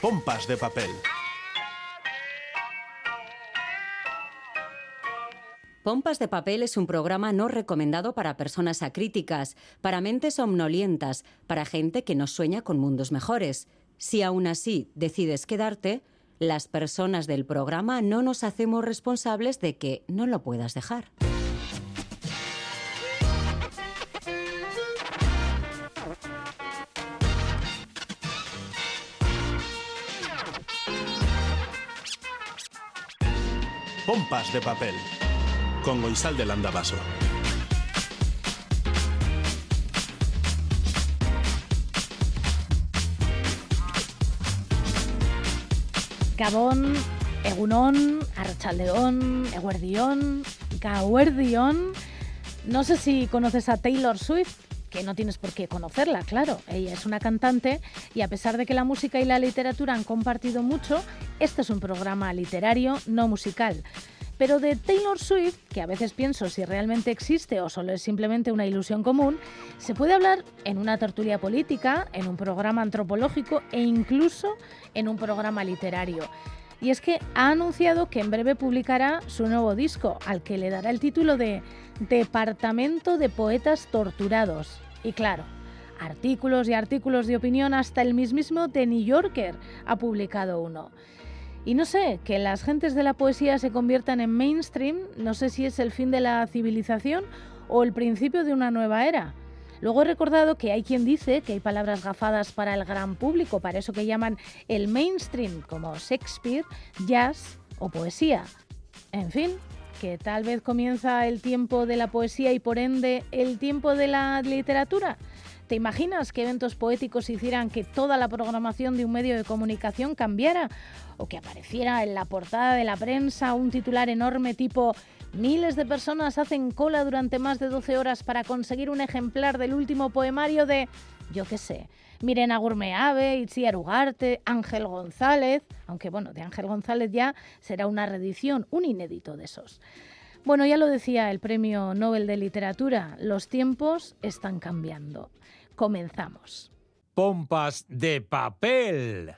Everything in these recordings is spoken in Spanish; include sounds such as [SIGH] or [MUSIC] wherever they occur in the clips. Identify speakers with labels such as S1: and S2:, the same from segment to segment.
S1: Pompas de papel.
S2: Pompas de Papel es un programa no recomendado para personas acríticas, para mentes somnolientas, para gente que no sueña con mundos mejores. Si aún así decides quedarte, las personas del programa no nos hacemos responsables de que no lo puedas dejar.
S1: Pompas de papel. Con Goizal del Andabaso.
S3: Gabón, Egunon, Archaldeón, Eguerdión, Gauerdión. No sé si conoces a Taylor Swift, que no tienes por qué conocerla, claro. Ella es una cantante y a pesar de que la música y la literatura han compartido mucho, este es un programa literario, no musical. Pero de Taylor Swift, que a veces pienso si realmente existe o solo es simplemente una ilusión común, se puede hablar en una tertulia política, en un programa antropológico e incluso en un programa literario. Y es que ha anunciado que en breve publicará su nuevo disco, al que le dará el título de Departamento de Poetas Torturados. Y claro, artículos y artículos de opinión, hasta el mismísimo The New Yorker ha publicado uno. Y no sé, que las gentes de la poesía se conviertan en mainstream, no sé si es el fin de la civilización o el principio de una nueva era. Luego he recordado que hay quien dice que hay palabras gafadas para el gran público, para eso que llaman el mainstream, como Shakespeare, jazz o poesía. En fin, que tal vez comienza el tiempo de la poesía y por ende el tiempo de la literatura. ¿Te imaginas que eventos poéticos hicieran que toda la programación de un medio de comunicación cambiara? O que apareciera en la portada de la prensa un titular enorme tipo Miles de personas hacen cola durante más de 12 horas para conseguir un ejemplar del último poemario de, yo qué sé, Mirena Gurmeave, Itziar Ugarte, Ángel González, aunque bueno, de Ángel González ya será una reedición, un inédito de esos. Bueno, ya lo decía el Premio Nobel de Literatura, los tiempos están cambiando. Comenzamos.
S4: Pompas de papel.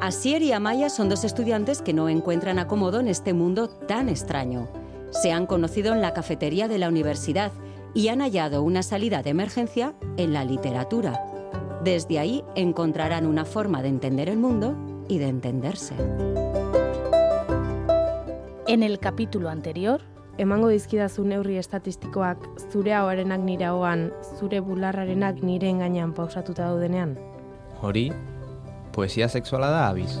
S2: Asier y Amaya son dos estudiantes que no encuentran acomodo en este mundo tan extraño. Se han conocido en la cafetería de la universidad y han hallado una salida de emergencia en la literatura. Desde ahí encontrarán una forma de entender el mundo y de entenderse.
S3: En el capítulo anterior,
S5: emango dizkidazu neurri estatistikoak zure ahoarenak nire ahoan, zure bularrarenak nire engainan pausatuta daudenean?
S6: Hori, poesia sexuala da, abiz.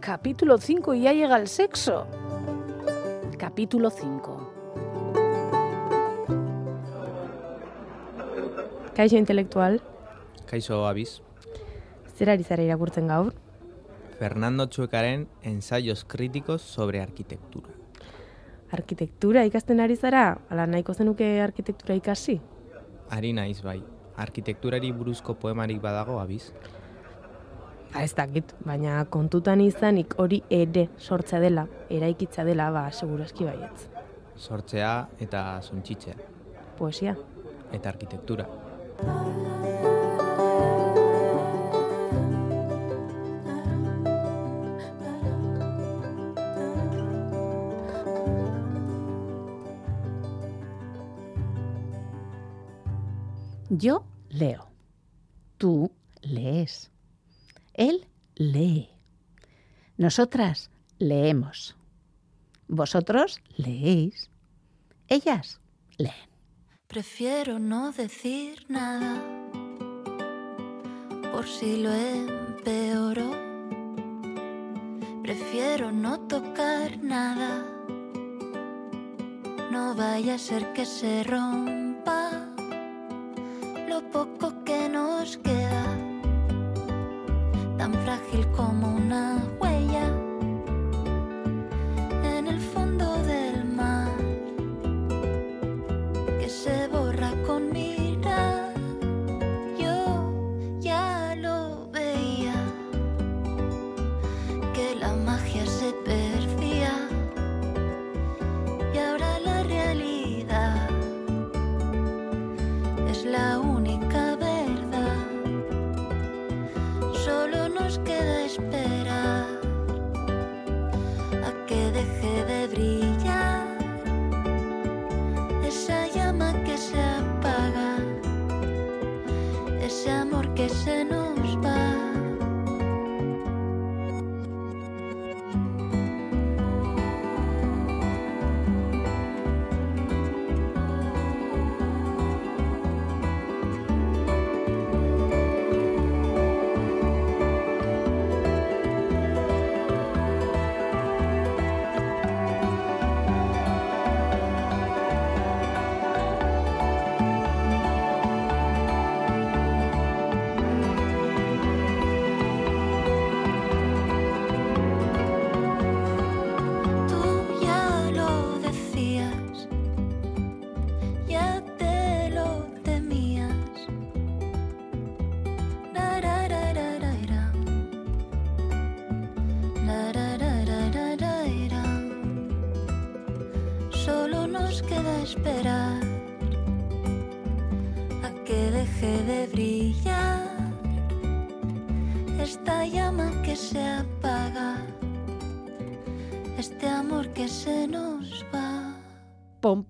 S3: capítulo 5 y ya llega el sexo. Capítulo 5.
S5: Kaixo intelektual,
S6: Kaixo, abiz.
S5: zer ari zara irakurtzen gaur?
S6: Fernando Chuecaren ensayos críticos sobre arquitectura.
S5: Arkitektura ikasten ari zara? Ala nahiko zenuke arkitektura ikasi?
S6: Ari naiz bai, arkitekturari buruzko poemarik badago, abiz.
S5: Ba, ez dakit, baina kontutan izanik hori ere sortzea dela, eraikitza dela, ba, segurazki baietz.
S6: Sortzea eta suntxitzea.
S5: Poesia.
S6: Eta arkitektura.
S7: Yo leo. Tú lees. Él lee. Nosotras leemos. Vosotros leéis. Ellas leen.
S8: Prefiero no decir nada por si lo empeoro. Prefiero no tocar nada. No vaya a ser que se rompa lo poco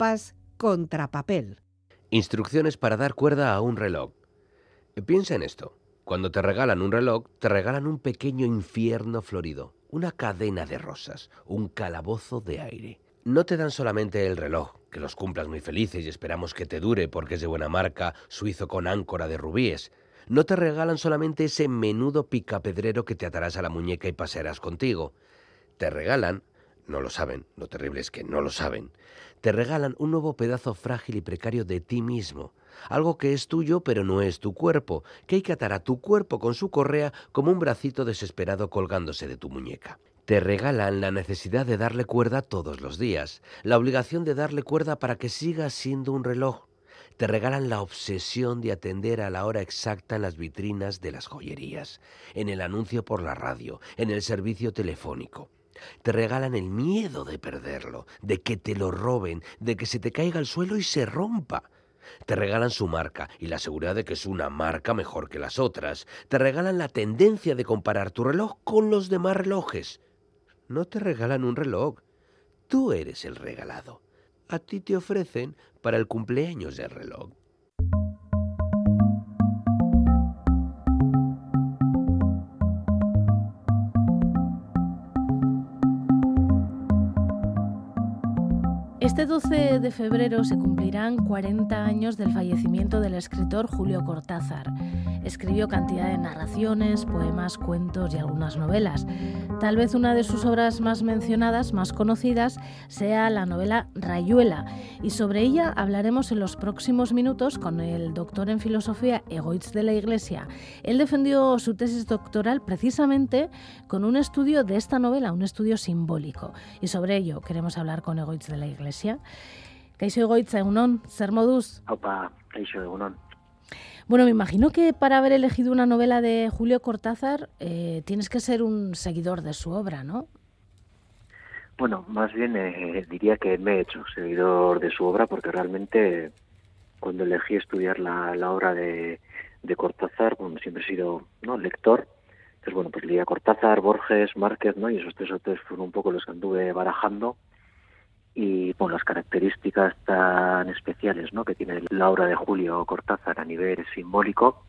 S9: Pompas contra papel.
S10: Instrucciones para dar cuerda a un reloj. Piensa en esto. Cuando te regalan un reloj, te regalan un pequeño infierno florido, una cadena de rosas, un calabozo de aire. No te dan solamente el reloj, que los cumplas muy felices y esperamos que te dure porque es de buena marca, suizo con áncora de rubíes. No te regalan solamente ese menudo picapedrero que te atarás a la muñeca y pasearás contigo. Te regalan, no lo saben, lo terrible es que no lo saben, te regalan un nuevo pedazo frágil y precario de ti mismo, algo que es tuyo pero no es tu cuerpo, que hay que atar a tu cuerpo con su correa como un bracito desesperado colgándose de tu muñeca. Te regalan la necesidad de darle cuerda todos los días, la obligación de darle cuerda para que siga siendo un reloj. Te regalan la obsesión de atender a la hora exacta en las vitrinas de las joyerías, en el anuncio por la radio, en el servicio telefónico. Te regalan el miedo de perderlo, de que te lo roben, de que se te caiga al suelo y se rompa. Te regalan su marca y la seguridad de que es una marca mejor que las otras. Te regalan la tendencia de comparar tu reloj con los demás relojes. No te regalan un reloj. Tú eres el regalado. A ti te ofrecen para el cumpleaños del reloj.
S3: Este 12 de febrero se cumplirán 40 años del fallecimiento del escritor Julio Cortázar. Escribió cantidad de narraciones, poemas, cuentos y algunas novelas. Tal vez una de sus obras más mencionadas, más conocidas, sea la novela Rayuela, y sobre ella hablaremos en los próximos minutos con el doctor en filosofía Egoitz de la Iglesia. Él defendió su tesis doctoral precisamente con un estudio de esta novela, un estudio simbólico, y sobre ello queremos hablar con Egoitz de la Iglesia. Kaixo Egoitz, egunon, zer moduz?
S11: Aupa, kaixo, egunon.
S3: Bueno, me imagino que para haber elegido una novela de Julio Cortázar eh, tienes que ser un seguidor de su obra, ¿no?
S11: Bueno, más bien eh, diría que me he hecho seguidor de su obra porque realmente cuando elegí estudiar la, la obra de, de Cortázar, bueno, siempre he sido ¿no? lector, entonces bueno, pues leía Cortázar, Borges, Márquez, ¿no? Y esos tres autores fueron un poco los que anduve barajando y bueno, las características tan especiales ¿no? que tiene la obra de Julio Cortázar a nivel simbólico,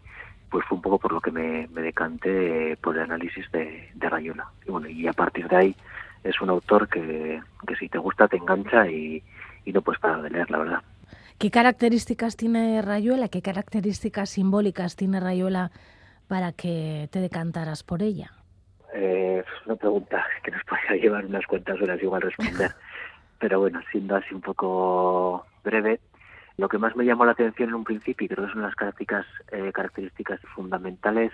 S11: pues fue un poco por lo que me, me decanté por el análisis de, de Rayuela. Y bueno, y a partir de ahí es un autor que, que si te gusta te engancha y, y no puedes parar de leer, la verdad.
S3: ¿Qué características tiene Rayuela? ¿Qué características simbólicas tiene Rayuela para que te decantaras por ella?
S11: Eh, una pregunta que nos podría [LAUGHS] llevar unas cuantas horas igual responder. Pero bueno, siendo así un poco breve, lo que más me llamó la atención en un principio, y creo que son las características, eh, características fundamentales,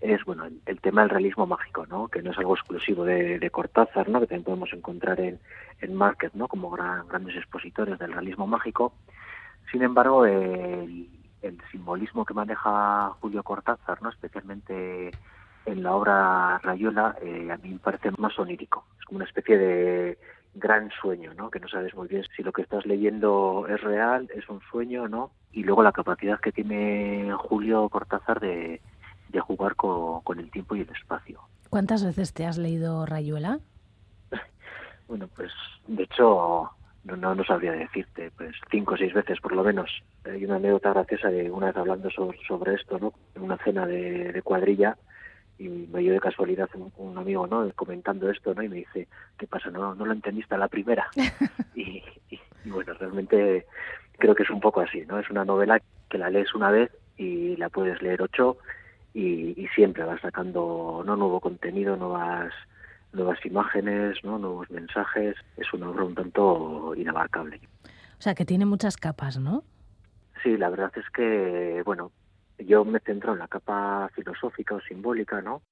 S11: es bueno el, tema del realismo mágico, ¿no? que no es algo exclusivo de, Cortázar, ¿no? que también podemos encontrar en, en Márquez ¿no? como gran, grandes expositores del realismo mágico. Sin embargo, el, el simbolismo que maneja Julio Cortázar, ¿no? especialmente en la obra Rayuela, eh, a mí me parece más onírico. Es como una especie de gran sueño, ¿no? Que no sabes muy bien si lo que estás leyendo es real, es un sueño, ¿no? Y luego la capacidad que tiene Julio Cortázar de, de jugar con, con, el tiempo y el espacio.
S3: ¿Cuántas veces te has leído Rayuela? [LAUGHS]
S11: bueno, pues de hecho no, no, no sabría decirte, pues cinco o seis veces por lo menos. Hay una anécdota graciosa de una vez hablando sobre, sobre esto, ¿no? En una cena de, de cuadrilla y me dio de casualidad un, un, amigo, ¿no? Comentando esto, ¿no? Y me dice, ¿qué pasa? No, no lo entendiste a la primera. [LAUGHS] y, y, y bueno, realmente creo que es un poco así, ¿no? Es una novela que la lees una vez y la puedes leer ocho y, y siempre vas sacando no nuevo contenido, nuevas nuevas imágenes, ¿no? nuevos mensajes. Es una obra un tanto inabarcable.
S3: O sea, que tiene muchas capas, ¿no?
S11: Sí, la verdad es que, bueno, yo me centro en la capa filosófica o simbólica, ¿no?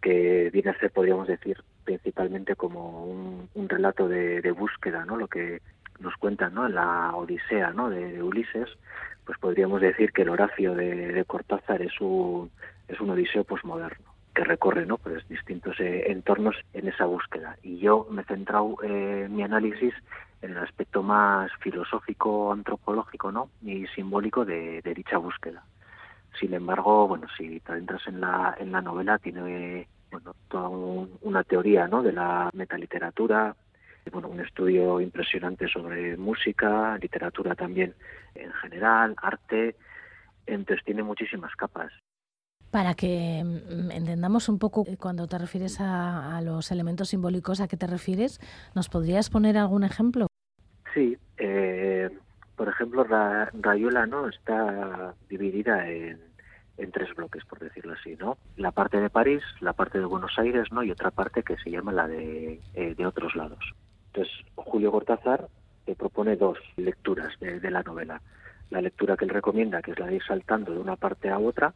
S11: Que viene a ser, podríamos decir, principalmente como un, relato de, búsqueda, ¿no? Lo que nos cuentan, ¿no? La Odisea, ¿no? De, Ulises, pues podríamos decir que el Horacio de, Cortázar es un, es un Odiseo posmoderno que recorre ¿no? pues distintos eh, entornos en esa búsqueda. Y yo me he centrado eh, mi análisis en el aspecto más filosófico, antropológico ¿no? y simbólico de, dicha búsqueda. Sin embargo, bueno, si te entras en la, en la novela, tiene bueno, toda un, una teoría ¿no? de la metaliteratura, bueno, un estudio impresionante sobre música, literatura también en general, arte, entonces tiene muchísimas capas.
S3: Para que entendamos un poco cuando te refieres a, a, los elementos simbólicos, ¿a qué te refieres? ¿Nos podrías poner algún ejemplo?
S11: Sí, eh, por ejemplo, Ra Rayuela no está dividida en, en, tres bloques, por decirlo así, ¿no? La parte de París, la parte de Buenos Aires, ¿no? Y otra parte que se llama la de, eh, otros lados. Entonces, Julio Cortázar te propone dos lecturas de, de la novela. La lectura que él recomienda, que es la de ir saltando de una parte a otra,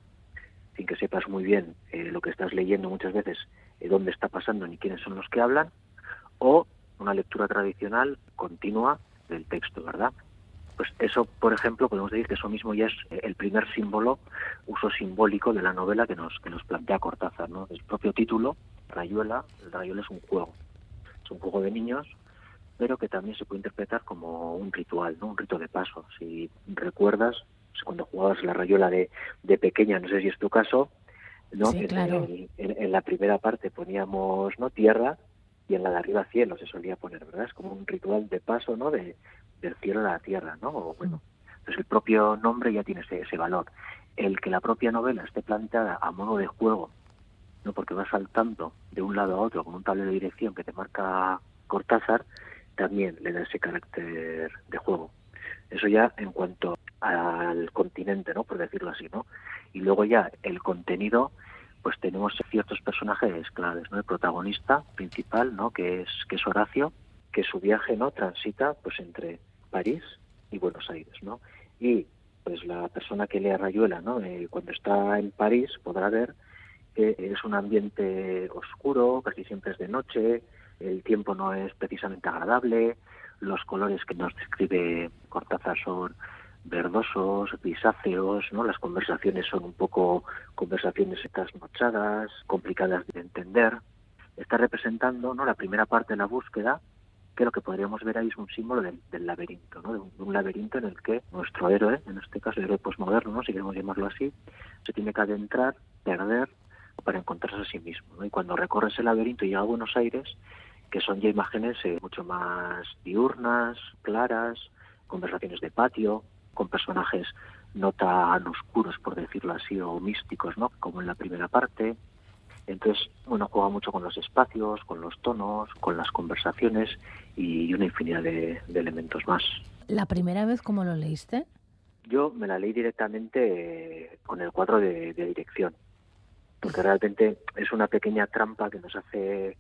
S11: sin que sepas muy bien eh, lo que estás leyendo muchas veces, eh, dónde está pasando ni quiénes son los que hablan, o una lectura tradicional continua del texto, ¿verdad? Pues eso, por ejemplo, podemos decir que eso mismo ya es eh, el primer símbolo, uso simbólico de la novela que nos, que nos plantea Cortázar, ¿no? El propio título, Rayuela, el Rayuela es un juego, es un juego de niños, pero que también se puede interpretar como un ritual, ¿no? Un rito de paso. Si recuerdas, cuando jugabas la rayuela de, de pequeña, no sé si es tu caso, ¿no?
S3: Sí, claro.
S11: en, en, en, la primera parte poníamos no tierra y en la de arriba cielo se solía poner, ¿verdad? Es como un ritual de paso, ¿no? De, del cielo a la tierra, ¿no? O, bueno, entonces el propio nombre ya tiene ese, ese valor. El que la propia novela esté planteada a modo de juego, ¿no? Porque va saltando de un lado a otro con un tablero de dirección que te marca Cortázar, también le da ese carácter de juego. Eso ya en cuanto al continente, ¿no? Por decirlo así, ¿no? Y luego ya el contenido, pues tenemos ciertos personajes claves, ¿no? El protagonista principal, ¿no? Que es que es Horacio, que su viaje, ¿no? Transita, pues entre París y Buenos Aires, ¿no? Y pues la persona que lea Rayuela, ¿no? Eh, cuando está en París podrá ver que es un ambiente oscuro, casi siempre es de noche, el tiempo no es precisamente agradable, los colores que nos describe Cortázar son verdosos, grisáceos, ¿no? Las conversaciones son un poco conversaciones trasnochadas, complicadas de entender. Está representando, ¿no? La primera parte de la búsqueda, que lo que podríamos ver ahí es un símbolo del, laberinto, ¿no? De un, laberinto en el que nuestro héroe, en este caso el héroe posmoderno, ¿no? si queremos llamarlo así, se tiene que adentrar, perder, para encontrarse a sí mismo. Y cuando recorre ese laberinto y llega a Buenos Aires, que son ya imágenes eh, mucho más diurnas, claras, conversaciones de patio, con personajes no tan oscuros, por decirlo así, o místicos, ¿no? Como en la primera parte. Entonces, bueno, juega mucho con los espacios, con los tonos, con las conversaciones y una infinidad de, de elementos más.
S3: ¿La primera vez cómo lo leíste?
S11: Yo me la leí directamente eh, con el cuadro de, de dirección, porque realmente es una pequeña trampa que nos hace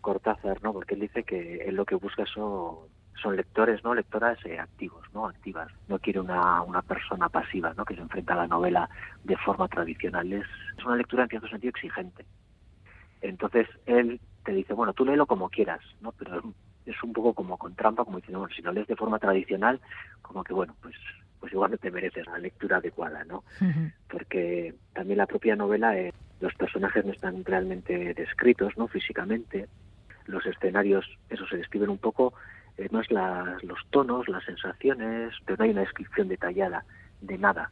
S11: Cortázar, ¿no? Porque él dice que él lo que busca son, son lectores, ¿no? Lectoras eh, activos, ¿no? Activas. No quiere una, una persona pasiva, ¿no? Que se enfrenta a la novela de forma tradicional. Es, es una lectura en cierto sentido exigente. Entonces él te dice, bueno, tú léelo como quieras, ¿no? Pero es un poco como con trampa, como diciendo, bueno, si lo lees de forma tradicional, como que, bueno, pues pues igual no te mereces la lectura adecuada, ¿no? Uh -huh. Porque también la propia novela, eh, los personajes no están realmente descritos, ¿no? Físicamente, los escenarios, eso se describen un poco, eh, más las, los tonos, las sensaciones, pero no hay una descripción detallada de nada.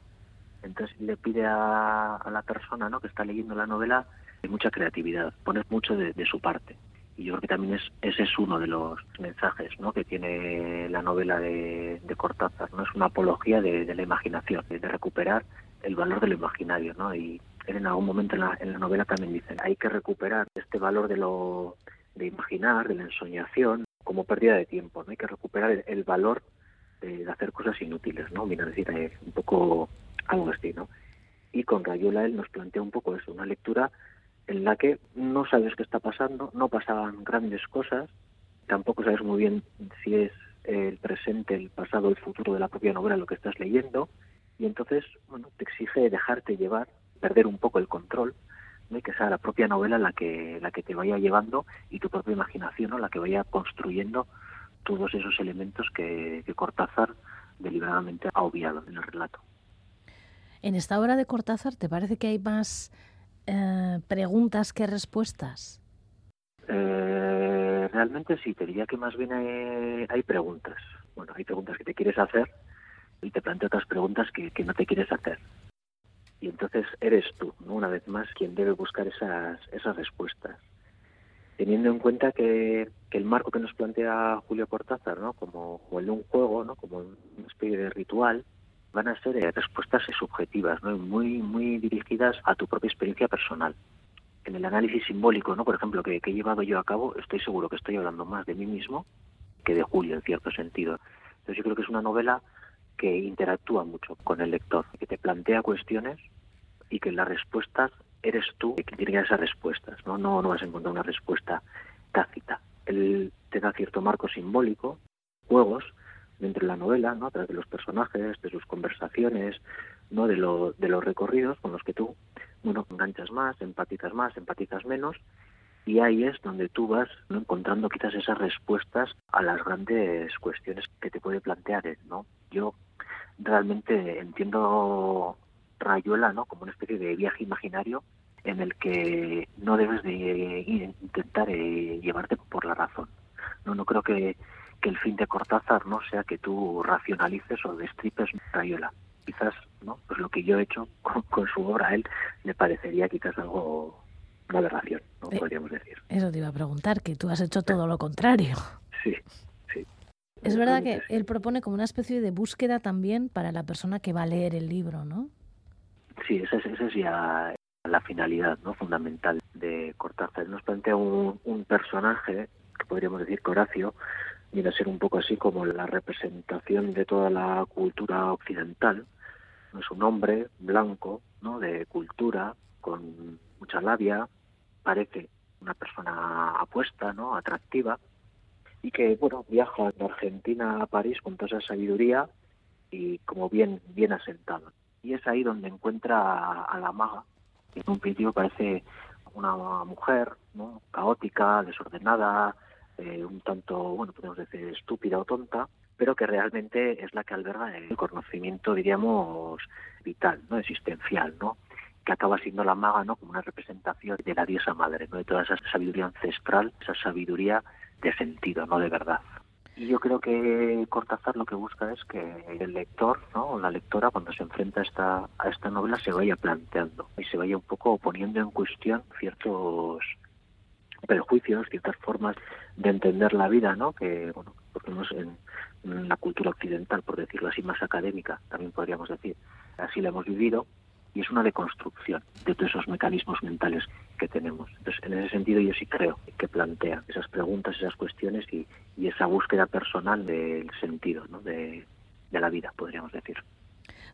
S11: Entonces le pide a, la persona ¿no? que está leyendo la novela mucha creatividad, pone mucho de, su parte. Y yo creo que también es, ese es uno de los mensajes ¿no? que tiene la novela de, de Cortázar. ¿no? Es una apología de, la imaginación, de recuperar el valor de lo imaginario. ¿no? Y él en algún momento en la, en la novela también dice, hay que recuperar este valor de lo de imaginar, de la ensoñación, como pérdida de tiempo. ¿no? Hay que recuperar el, valor de, hacer cosas inútiles. ¿no? Mira, decir, eh, un poco algo así. ¿no? Y con Rayuela él nos plantea un poco eso, una lectura en la que no sabes qué está pasando, no pasaban grandes cosas, tampoco sabes muy bien si es el presente, el pasado, el futuro de la propia novela lo que estás leyendo, y entonces, bueno, te exige dejarte llevar, perder un poco el control, ¿no? y que sea la propia novela la que, la que te vaya llevando y tu propia imaginación, ¿no? la que vaya construyendo todos esos elementos que, que Cortázar deliberadamente ha obviado en el relato.
S3: En esta obra de Cortázar, ¿te parece que hay más eh, preguntas que respuestas?
S11: Eh, realmente sí, te diría que más bien hay, hay, preguntas. Bueno, hay preguntas que te quieres hacer y te plantea otras preguntas que, que, no te quieres hacer. Y entonces eres tú, ¿no? una vez más, quien debe buscar esas, esas respuestas. Teniendo en cuenta que, que el marco que nos plantea Julio Cortázar, ¿no? como, el de un juego, ¿no? como una especie de ritual, van a ser eh, respuestas subjetivas, ¿no? muy, muy dirigidas a tu propia experiencia personal. En el análisis simbólico, ¿no? por ejemplo, que, que, he llevado yo a cabo, estoy seguro que estoy hablando más de mí mismo que de Julio, en cierto sentido. Entonces yo creo que es una novela que interactúa mucho con el lector, que te plantea cuestiones y que las respuestas eres tú quien tiene esas respuestas, ¿no? No, no vas a encontrar una respuesta tácita. Él te da cierto marco simbólico, juegos, dentro de la novela, ¿no? a través de los personajes, de sus conversaciones, no de, lo, de los recorridos con los que tú bueno, enganchas más, empatizas más, empatizas menos, y ahí es donde tú vas ¿no? encontrando quizás esas respuestas a las grandes cuestiones que te puede plantear él, ¿no? Yo realmente entiendo Rayuela ¿no? como una especie de viaje imaginario en el que no debes de intentar eh, llevarte por la razón. No, no creo que que el fin de Cortázar no sea que tú racionalices o destripes Rayuela. Quizás, ¿no? Pues lo que yo he hecho con, con su obra a él le parecería quizás algo una aberración, ¿no? Eh, podríamos decir.
S3: Eso te iba a preguntar, que tú has hecho todo lo contrario.
S11: Sí, sí.
S3: Es verdad que él propone como una especie de búsqueda también para la persona que va a leer el libro, ¿no?
S11: Sí, esa es, esa es ya la finalidad ¿no? fundamental de Cortázar. Nos plantea un, un personaje, que podríamos decir que Horacio, viene a ser un poco así como la representación de toda la cultura occidental. Es un hombre blanco, ¿no? de cultura, con mucha labia, parece una persona apuesta, ¿no? atractiva, y que bueno viaja de Argentina a París con toda esa sabiduría y como bien, bien asentado. Y es ahí donde encuentra a, la maga, que en un principio parece una mujer caótica, desordenada, eh, un tanto, bueno, podemos decir estúpida o tonta, pero que realmente es la que alberga el conocimiento, diríamos, vital, no existencial, ¿no? que acaba siendo la maga, ¿no? Como una representación de la diosa madre, ¿no? De toda esa sabiduría ancestral, esa sabiduría de sentido, no de verdad. Y yo creo que Cortázar lo que busca es que el lector, ¿no? O la lectora, cuando se enfrenta a esta, a esta novela, se vaya planteando y se vaya un poco poniendo en cuestión ciertos prejuicios, ciertas formas de entender la vida, ¿no? Que, bueno, porque no en, en, la cultura occidental, por decirlo así, más académica, también podríamos decir, así la hemos vivido, y es una deconstrucción de todos esos mecanismos mentales que tenemos. Entonces, en ese sentido, yo sí creo que plantea esas preguntas, esas cuestiones y, y esa búsqueda personal del sentido, ¿no? De, de la vida, podríamos decir.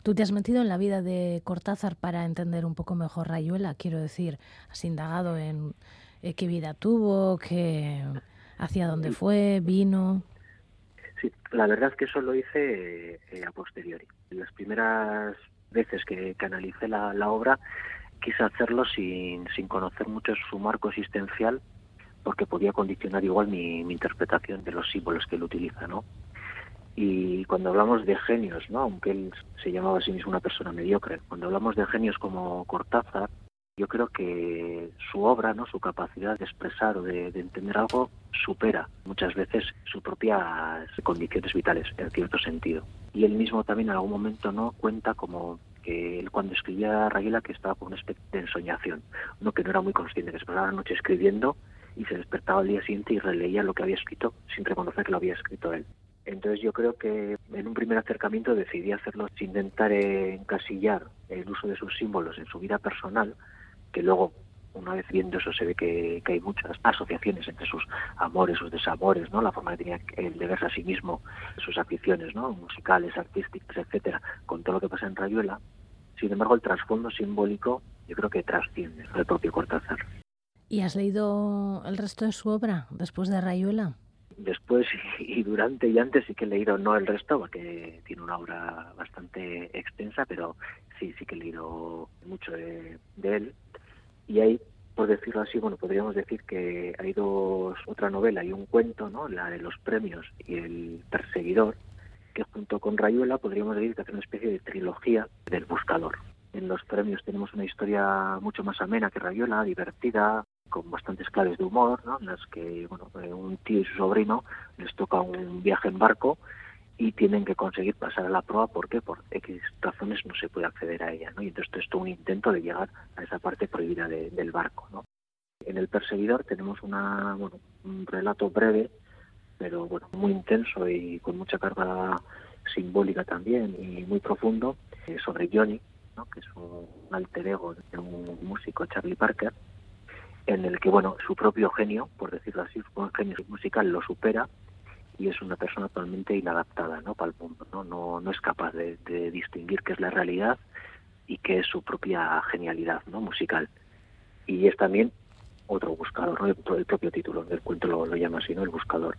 S3: Tú te has metido en la vida de Cortázar para entender un poco mejor Rayuela, quiero decir, has indagado en eh, qué vida tuvo, qué, hacia dónde fue, vino.
S11: Sí, la verdad es que eso lo hice eh, a posteriori. Las primeras veces que, que analicé la, la, obra quise hacerlo sin, sin conocer mucho su marco existencial porque podía condicionar igual mi, interpretación de los símbolos que él utiliza, ¿no? Y cuando hablamos de genios, ¿no? aunque él se llamaba a sí mismo una persona mediocre, cuando hablamos de genios como Cortázar, yo creo que su obra, no, su capacidad de expresar o de, de, entender algo supera muchas veces sus propias condiciones vitales en cierto sentido. Y él mismo también en algún momento no cuenta como que él cuando escribía a que estaba con una especie de ensoñación, no que no era muy consciente, que se pasaba la noche escribiendo y se despertaba al día siguiente y releía lo que había escrito sin reconocer que lo había escrito él. Entonces yo creo que en un primer acercamiento decidí hacerlo sin intentar encasillar el uso de sus símbolos en su vida personal, que luego una vez viendo eso se ve que, hay muchas asociaciones entre sus amores, sus desamores, ¿no? La forma que tenía el de verse a sí mismo, sus aficiones, ¿no? Musicales, artísticas, etcétera, con todo lo que pasa en Rayuela. Sin embargo, el trasfondo simbólico yo creo que trasciende al propio Cortázar.
S3: ¿Y has leído el resto de su obra después de Rayuela?
S11: Después y durante y antes sí que he leído, no el resto, porque tiene una obra bastante extensa, pero sí, sí que he leído mucho de, él. Y hay, por decirlo así, bueno, podríamos decir que hay dos, otra novela y un cuento, ¿no? La de los premios y el perseguidor, que junto con Rayuela podríamos decir que hace una especie de trilogía del buscador. En los premios tenemos una historia mucho más amena que Rayuela, divertida, con bastantes claves de humor, ¿no? en las que bueno, eh, un tío y su sobrino les toca un viaje en barco y tienen que conseguir pasar a la prueba. ¿Por qué? Por X razones no se puede acceder a ella. ¿no? Y entonces esto es todo un intento de llegar a esa parte prohibida del barco. ¿no? En El Perseguidor tenemos una, bueno, un relato breve, pero bueno, muy intenso y con mucha carga simbólica también y muy profundo eh, sobre Johnny, ¿no? que es un alter ego de un músico, Charlie Parker, en el que, bueno, su propio genio, por decirlo así, su genio musical lo supera y es una persona totalmente inadaptada ¿no? para el mundo. ¿no? No, no es capaz de, distinguir qué es la realidad y qué es su propia genialidad ¿no? musical. Y es también otro buscador, ¿no? el, propio título del cuento lo, llama así, el buscador.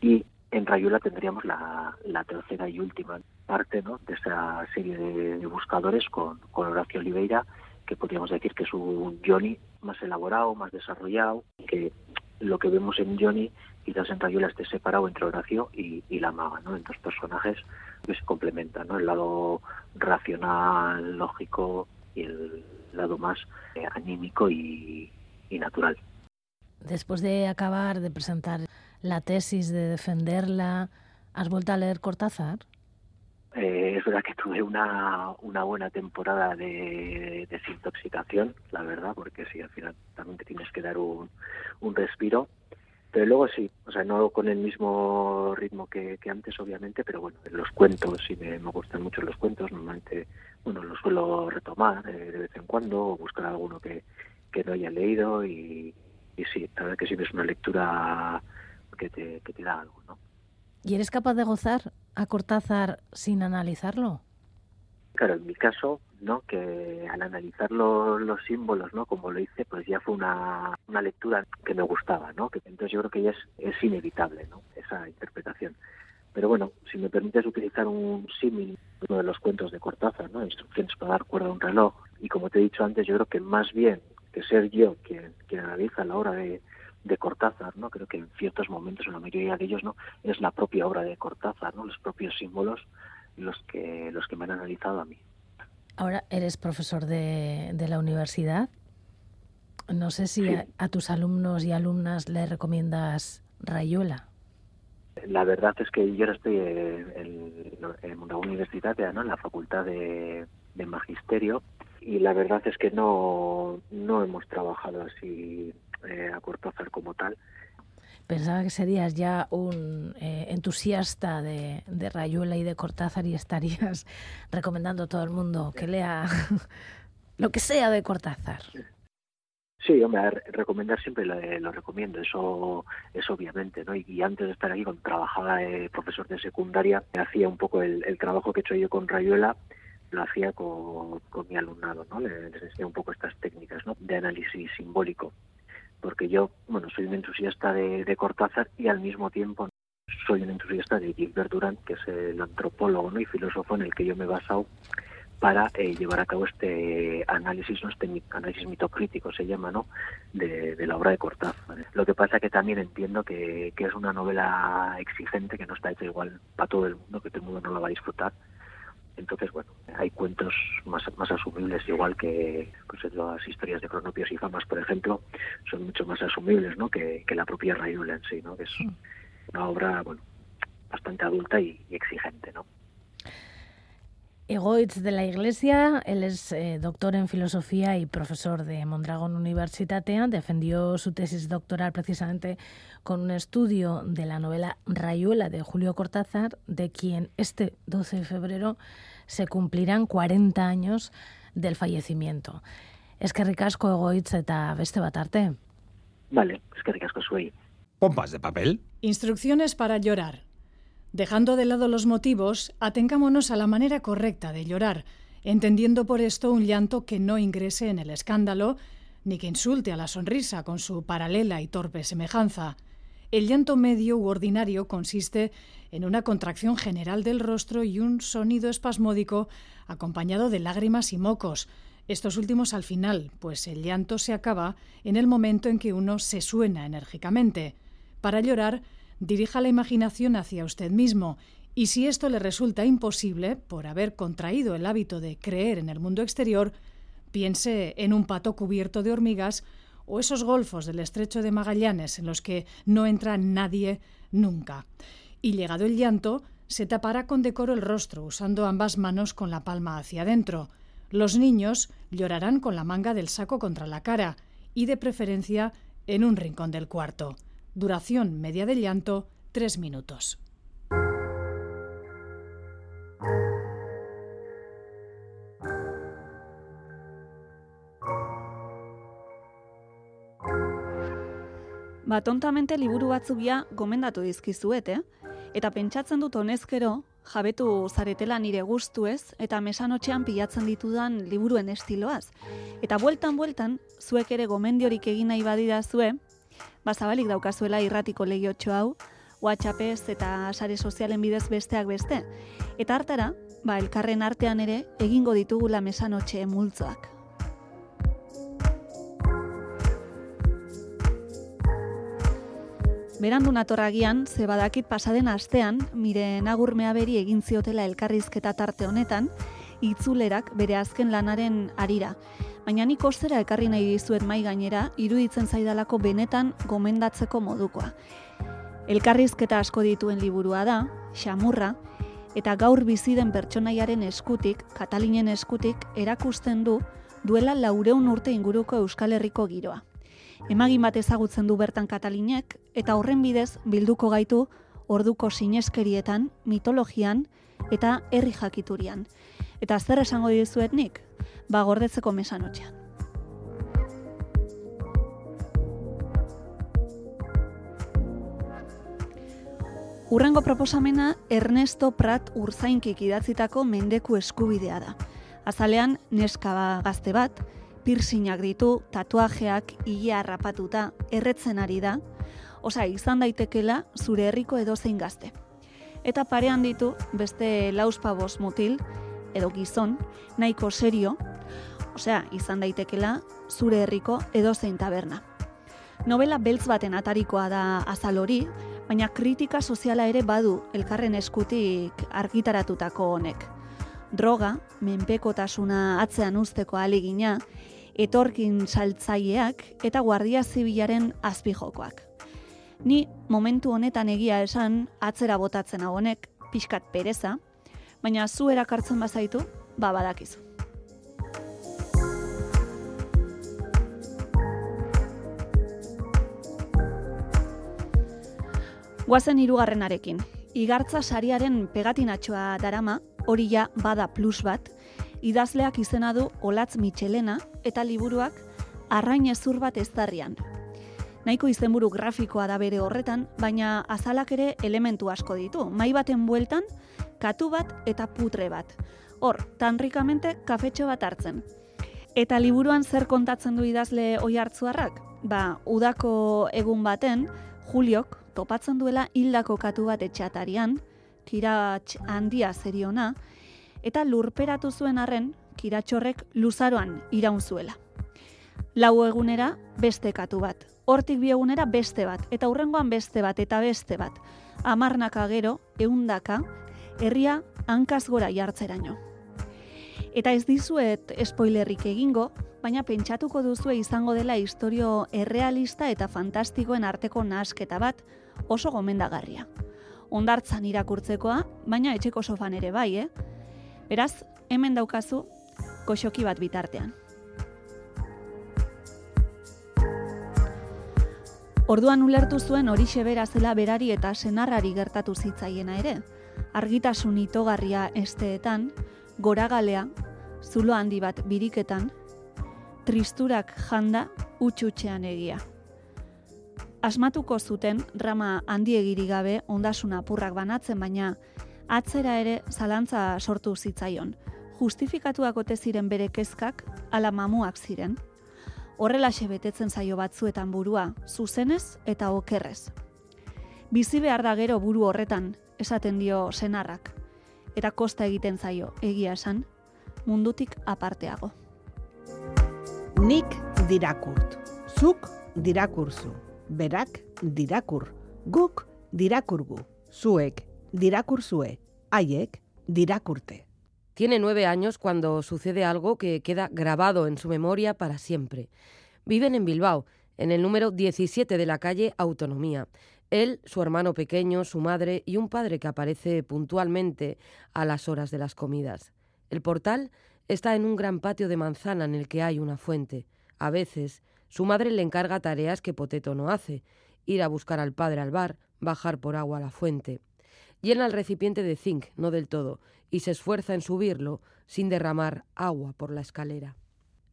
S11: Y en Rayuela tendríamos la, la tercera y última parte ¿no? de esa serie de, buscadores con, con Horacio Oliveira que podríamos decir que es un Johnny más elaborado, más desarrollado, que lo que vemos en Johnny quizás en Rayuela esté separado entre Horacio y, la maga, ¿no? En dos personajes que se complementan, ¿no? El lado racional, lógico y el lado más eh, anímico y, y natural.
S3: Después de acabar de presentar la tesis, de defenderla, ¿has vuelto a leer Cortázar?
S11: Eh, es verdad que tuve una, una buena temporada de desintoxicación, la verdad, porque sí, al final también te tienes que dar un, un respiro. Pero luego sí, o sea, no con el mismo ritmo que, que antes, obviamente, pero bueno, los cuentos, sí me, me, gustan mucho los cuentos, normalmente, bueno, los suelo retomar eh, de vez en cuando, o buscar alguno que, que no haya leído y, y sí, la verdad que sí es una lectura que te, que te da algo, ¿no?
S3: ¿Y eres capaz de gozar a Cortázar sin analizarlo?
S11: Claro, en mi caso, ¿no? Que al analizar los símbolos, ¿no? Como lo hice, pues ya fue una, una lectura que me gustaba, ¿no? Que, entonces yo creo que ya es, es inevitable, ¿no? Esa interpretación. Pero bueno, si me permites utilizar un símil, uno de los cuentos de Cortázar, ¿no? Instrucciones para dar cuerda a un reloj. Y como te he dicho antes, yo creo que más bien que ser yo quien, quien analiza la de, de Cortázar, ¿no? Creo que en ciertos momentos, en la mayoría de ellos, ¿no? Es la propia obra de Cortázar, ¿no? Los propios símbolos los que los que me han analizado a mí.
S3: Ahora eres profesor de, de la universidad. No sé si a, tus alumnos y alumnas le recomiendas Rayuela.
S11: La verdad es que yo estoy en, en una universidad, ¿no? en la Facultad de, de Magisterio, y la verdad es que no, no hemos trabajado así eh, a Cortázar como tal.
S3: Pensaba que serías ya un eh, entusiasta de, Rayuela y de Cortázar y estarías [LAUGHS] recomendando a todo el mundo que lea [LAUGHS] lo que sea de Cortázar.
S11: Sí, hombre, recomendar siempre lo, recomiendo, eso es obviamente, ¿no? Y, antes de estar aquí, cuando trabajaba de profesor de secundaria, hacía un poco el, trabajo que he hecho yo con Rayuela, lo hacía con, con mi alumnado, ¿no? Les, enseñé un poco estas técnicas. De análisis simbólico porque yo, bueno, soy un entusiasta de, Cortázar y al mismo tiempo soy un entusiasta de Gilbert Durant, que es el antropólogo y filósofo en el que yo me he basado para eh, llevar a cabo este análisis, ¿no? este análisis mitocrítico se llama, ¿no? De, la obra de Cortázar. Lo que pasa que también entiendo que, que, es una novela exigente, que no está hecha igual para todo el mundo, que todo el mundo no la va a disfrutar, entonces, bueno, hay cuentos más, más asumibles, igual que pues, las historias de Cronopios y Famas, por ejemplo, son mucho más asumibles ¿no? que, la propia Rayuela en sí, ¿no? que es mm. una obra bueno, bastante adulta y, exigente. ¿no?
S3: Egoitz de la Iglesia, él es eh, doctor en filosofía y profesor de Mondragón Universitatea. Defendió su tesis doctoral precisamente con un estudio de la novela Rayuela de Julio Cortázar, de quien este 12 de febrero se cumplirán 40 años del fallecimiento. Es que ricasco egoitz eta beste bat arte.
S11: Vale, es que ricasco suey.
S4: Pompas de papel.
S12: Instrucciones para llorar. Dejando de lado los motivos, atengámonos a la manera correcta de llorar, entendiendo por esto un llanto que no ingrese en el escándalo, ni que insulte a la sonrisa con su paralela y torpe semejanza. El llanto medio u ordinario consiste en una contracción general del rostro y un sonido espasmódico acompañado de lágrimas y mocos, estos últimos al final, pues el llanto se acaba en el momento en que uno se suena enérgicamente. Para llorar, dirija la imaginación hacia usted mismo y si esto le resulta imposible, por haber contraído el hábito de creer en el mundo exterior, piense en un pato cubierto de hormigas o esos golfos del estrecho de Magallanes en los que no entra nadie nunca. Y llegado el llanto, se tapará con decoro el rostro, usando ambas manos con la palma hacia adentro. Los niños llorarán con la manga del saco contra la cara y de preferencia en un rincón del cuarto. Duración media del llanto, tres minutos.
S13: Ba, tontamente liburu batzuk ja gomendatu dizkizuet, eh? Eta pentsatzen dut honezkero, jabetu zaretela nire gustuez eta mesanotxean pilatzen ditudan liburuen estiloaz. Eta bueltan bueltan, zuek ere gomendiorik egin nahi badira bazabalik daukazuela irratiko legiotxo hau, WhatsAppez eta sare sozialen bidez besteak beste. Eta hartara, ba, elkarren artean ere egingo ditugula mesanotxe multzoak. Berandu natorragian, ze badakit pasaden astean, mire nagurmea beri egin ziotela elkarrizketa tarte honetan, itzulerak bere azken lanaren arira. Baina nik ostera ekarri nahi dizuet mai gainera, iruditzen zaidalako benetan gomendatzeko modukoa. Elkarrizketa asko dituen liburua da, xamurra, eta gaur bizi den pertsonaiaren eskutik, Katalinen eskutik, erakusten du duela laureun urte inguruko Euskal Herriko giroa emagin bat ezagutzen du bertan Katalinek eta horren bidez bilduko gaitu orduko sineskerietan, mitologian eta herri jakiturian. Eta zer esango dizuet nik? Ba gordetzeko mesanotxean. Urrengo proposamena Ernesto Prat urzainkik idatzitako mendeku eskubidea da. Azalean neska gazte bat, piercingak ditu, tatuajeak ia harrapatuta erretzen ari da, osa izan daitekela zure herriko edozein gazte. Eta parean ditu beste lauspabos mutil edo gizon nahiko serio, osea izan daitekela zure herriko edozein taberna. Novela beltz baten atarikoa da azal hori, baina kritika soziala ere badu elkarren eskutik argitaratutako honek. Droga, menpekotasuna atzean usteko alegina, etorkin saltzaileak eta guardia zibilaren azpijokoak. Ni momentu honetan egia esan atzera botatzen honek pixkat pereza, baina zu erakartzen bazaitu, ba badakizu. Guazen hirugarrenarekin. Igartza sariaren pegatinatxoa darama, hori ja bada plus bat, idazleak izena du Olatz Michelena eta liburuak arrain ezur bat eztarrian. Nahiko izenburu grafikoa da bere horretan, baina azalak ere elementu asko ditu. Mai baten bueltan, katu bat eta putre bat. Hor, tanrikamente kafetxo bat hartzen. Eta liburuan zer kontatzen du idazle oi hartzuarrak? Ba, udako egun baten, Juliok topatzen duela hildako katu bat etxatarian, kiratx handia zeriona, eta lurperatu zuen arren kiratxorrek luzaroan iraun zuela. Lau egunera beste katu bat, hortik bi egunera beste bat, eta hurrengoan beste bat, eta beste bat. Amarnaka gero, eundaka, herria hankaz gora jartzeraino. Eta ez dizuet spoilerrik egingo, baina pentsatuko duzue izango dela historio errealista eta fantastikoen arteko nasketa bat oso gomendagarria. Ondartzan irakurtzekoa, baina etxeko sofan ere bai, eh? Beraz, hemen daukazu koxoki bat bitartean. Orduan ulertu zuen hori bera zela berari eta senarrari gertatu zitzaiena ere. Argitasun itogarria esteetan, goragalea, zulo handi bat biriketan, tristurak janda utxutxean egia. Asmatuko zuten rama handiegiri gabe ondasun apurrak banatzen baina atzera ere zalantza sortu zitzaion. Justifikatuak ote ziren bere kezkak ala mamuak ziren. Horrelaxe betetzen zaio batzuetan burua, zuzenez eta okerrez. Bizi behar da gero buru horretan, esaten dio senarrak. Eta kosta egiten zaio, egia esan, mundutik aparteago.
S9: Nik dirakurt. Zuk dirakurzu. Berak dirakur. Guk dirakurgu. Zuek dirakurzue. Haiek dirakurte.
S14: Tiene nueve años cuando sucede algo que queda grabado en su memoria para siempre. Viven en Bilbao, en el número 17 de la calle Autonomía. Él, su hermano pequeño, su madre y un padre que aparece puntualmente a las horas de las comidas. El portal está en un gran patio de manzana en el que hay una fuente. A veces, su madre le encarga tareas que Poteto no hace, ir a buscar al padre al bar, bajar por agua a la fuente. Llena el recipiente de zinc, no del todo, y se esfuerza en subirlo sin derramar agua por la escalera.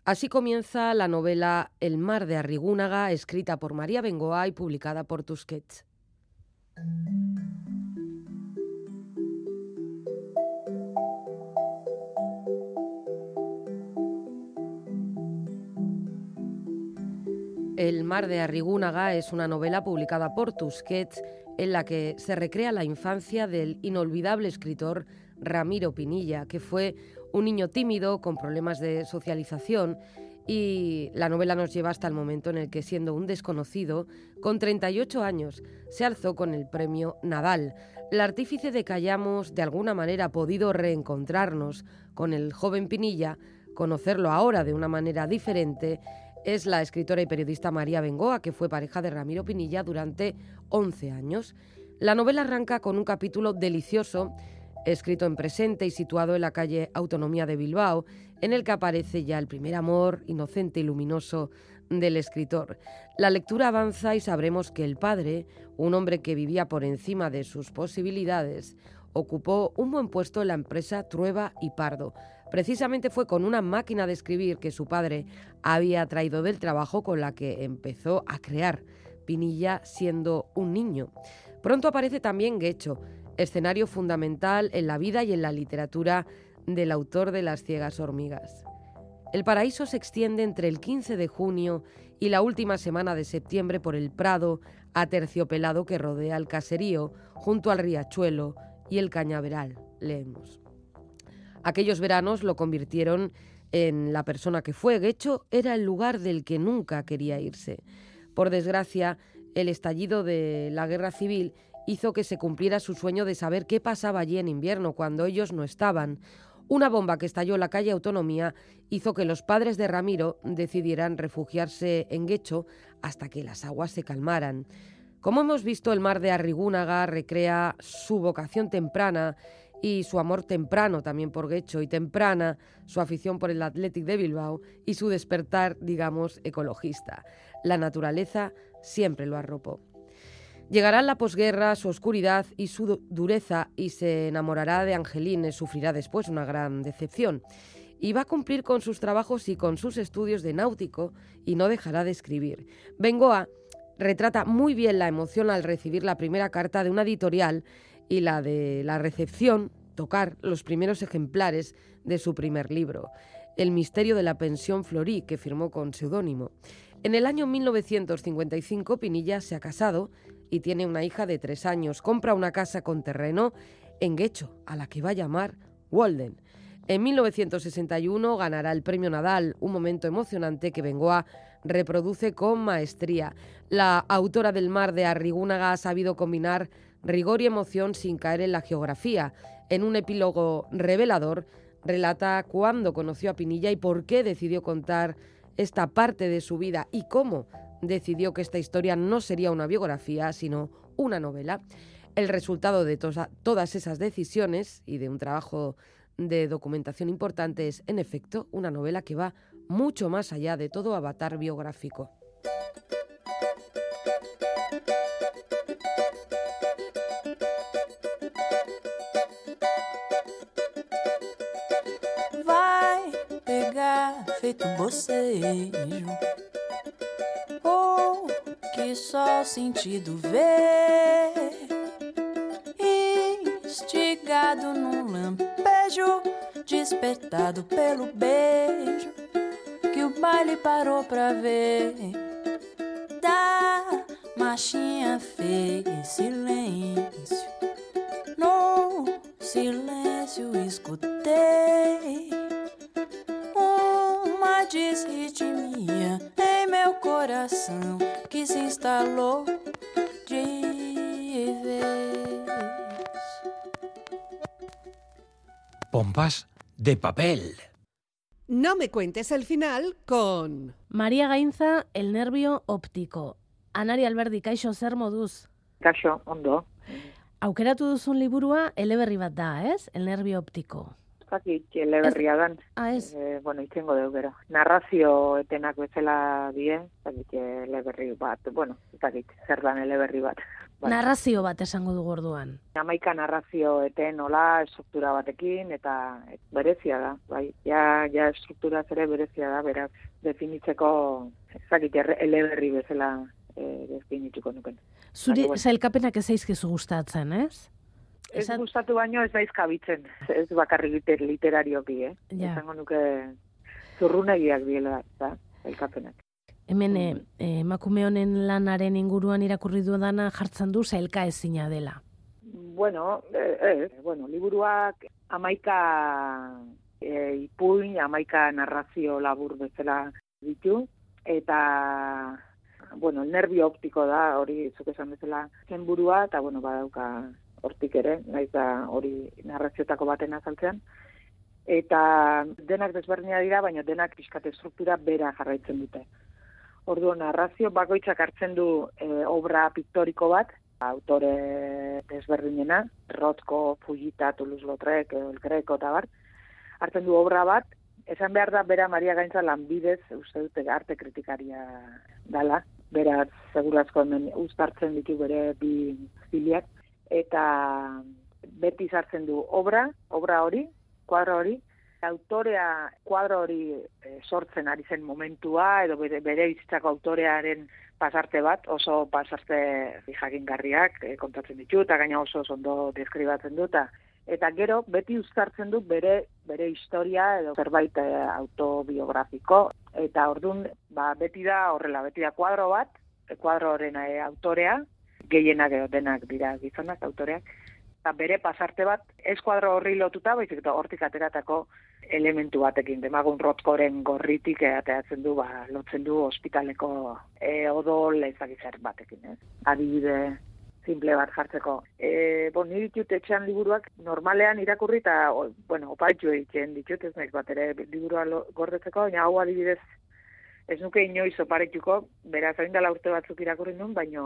S14: Así comienza la novela El mar de Arrigúnaga, escrita por María Bengoa y publicada por Tusquets. El mar de Arrigúnaga es una novela publicada por Tusquets en la que se recrea la infancia del inolvidable escritor Ramiro Pinilla, que fue un niño tímido con problemas de socialización y la novela nos lleva hasta el momento en el que, siendo un desconocido, con 38 años, se alzó con el premio Nadal. El artífice de que hayamos de alguna manera podido reencontrarnos con el joven Pinilla, conocerlo ahora de una manera diferente es la escritora y periodista María Bengoa, que fue pareja de Ramiro Pinilla durante 11 años. La novela arranca con un capítulo delicioso, escrito en presente y situado en la calle Autonomía de Bilbao, en el que aparece ya el primer amor inocente y luminoso del escritor. La lectura avanza y sabremos que el padre, un hombre que vivía por encima de sus posibilidades, ocupó un buen puesto en la empresa Trueba y Pardo, Precisamente fue con una máquina de escribir que su padre había traído del trabajo con la que empezó a crear Pinilla siendo un niño. Pronto aparece también Guecho, escenario fundamental en la vida y en la literatura del autor de Las ciegas hormigas. El paraíso se extiende entre el 15 de junio y la última semana de septiembre por el prado aterciopelado que rodea el caserío, junto al riachuelo y el cañaveral, leemos. Aquellos veranos lo convirtieron en la persona que fue. Guecho era el lugar del que nunca quería irse. Por desgracia, el estallido de la guerra civil hizo que se cumpliera su sueño de saber qué pasaba allí en invierno cuando ellos no estaban. Una bomba que estalló en la calle Autonomía hizo que los padres de Ramiro decidieran refugiarse en Guecho hasta que las aguas se calmaran. Como hemos visto, el mar de Arrigúnaga recrea su vocación temprana y su amor temprano también por Guecho y temprana su afición por el Athletic de Bilbao y su despertar, digamos, ecologista. La naturaleza siempre lo arropó. Llegará la posguerra, su oscuridad y su dureza y se enamorará de Angelines, sufrirá después una gran decepción. Y va a cumplir con sus trabajos y con sus estudios de náutico y no dejará de escribir. Bengoa retrata muy bien la emoción al recibir la primera carta de una editorial y la de la recepción, tocar los primeros ejemplares de su primer libro, El misterio de la pensión Florí, que firmó con seudónimo. En el año 1955 Pinilla se ha casado y tiene una hija de tres años. Compra una casa con terreno en Guecho, a la que va a llamar Walden. En 1961 ganará el premio Nadal, un momento emocionante que Bengoa reproduce con maestría. La autora del mar de Arrigúnaga ha sabido combinar rigor y emoción sin caer en la geografía. En un epílogo revelador, relata cuándo conoció a Pinilla y por qué decidió contar esta parte de su vida y cómo decidió que esta historia no sería una biografía, sino una novela. El resultado de todas esas decisiones y de un trabajo de documentación importante es, en efecto, una novela que va mucho más allá de todo avatar biográfico.
S15: Pegar um. Oh, que só sentido ver. Instigado num lampejo, despertado pelo beijo, que o baile parou pra ver. Da machinha fez silêncio. No silêncio escutei uma desritmia meu coração que se instalou de vez.
S4: Pompas de papel.
S9: No me cuentes el final con...
S3: María Gainza, el nervio óptico. Anari Alberdi, kaixo zer moduz?
S16: Kaixo, ondo.
S3: Aukeratu duzun liburua eleberri bat da, ez? El nervio óptico.
S16: Zakit, eleberria dan.
S3: Ah, ez?
S16: Eh, bueno, itzengo deu, gero. Narrazio etenak bezala die, zakit, eleberri bat. Bueno, zakit, zer dan eleberri bat. Bai.
S3: Narrazio bat esango dugu orduan.
S16: Amaika narrazio eten nola estruktura batekin, eta berezia da, bai. Ja, ja estruktura ere berezia da, beraz, definitzeko, zakit, eleberri bezala eh, definituko nuken.
S3: Zuri
S16: bueno.
S3: zailkapenak ez zaizkizu gustatzen, ez?
S16: Ez gustatu baino ez naiz kabitzen, ez bakarrik liter, literarioki, eh?
S3: Ja.
S16: Esango nuke zurrunegiak diela, da, elkapenak.
S3: Hemen eh, eh, emakume honen lanaren inguruan irakurri dudana jartzen du zailka ezina dela.
S16: Bueno, eh, eh, bueno, liburuak amaika eh, ipuin, amaika narrazio labur bezala ditu, eta, bueno, el nervio optiko da, hori zuk esan bezala zen burua, eta, bueno, badauka hortik ere, naiz da hori narrazioetako baten azaltzean, eta denak desberdina dira, baina denak pixkate struktura bera jarraitzen dute. Orduan, narrazio bakoitzak hartzen du e, obra piktoriko bat, autore desberdinena, Rothko, Fujita, Toulouse-Lautrec, El Greco eta bar, hartzen du obra bat, esan behar da bera Maria Gaintza lanbidez, uste dute arte kritikaria dala, bera segurazko hemen uztartzen ditu bere bi ziliak, eta beti sartzen du obra, obra hori, kuadro hori, autorea kuadro hori e, sortzen ari zen momentua, edo bere, bere bizitzako autorearen pasarte bat, oso pasarte jakingarriak e, kontatzen ditu, eta gaina oso ondo deskribatzen du, eta eta gero beti uztartzen du bere bere historia edo zerbait e, autobiografiko. Eta ordun ba beti da horrela beti da kuadro bat kuadro horren autorea gehienak edo denak dira gizonak autoreak eta bere pasarte bat ez kuadro horri lotuta baizik eta hortik ateratako elementu batekin. Demagun rotkoren gorritik ateratzen du ba lotzen du ospitaleko e, odol ezagitzer batekin ez? Adibide simple bat jartzeko. E, bon, nire ditut etxean liburuak normalean irakurri eta, bueno, opaitu egiten ditut, ez naiz bat ere liburua gordetzeko, baina hau adibidez ez nuke inoiz oparetuko, beraz hain dela urte batzuk irakurri nun, baino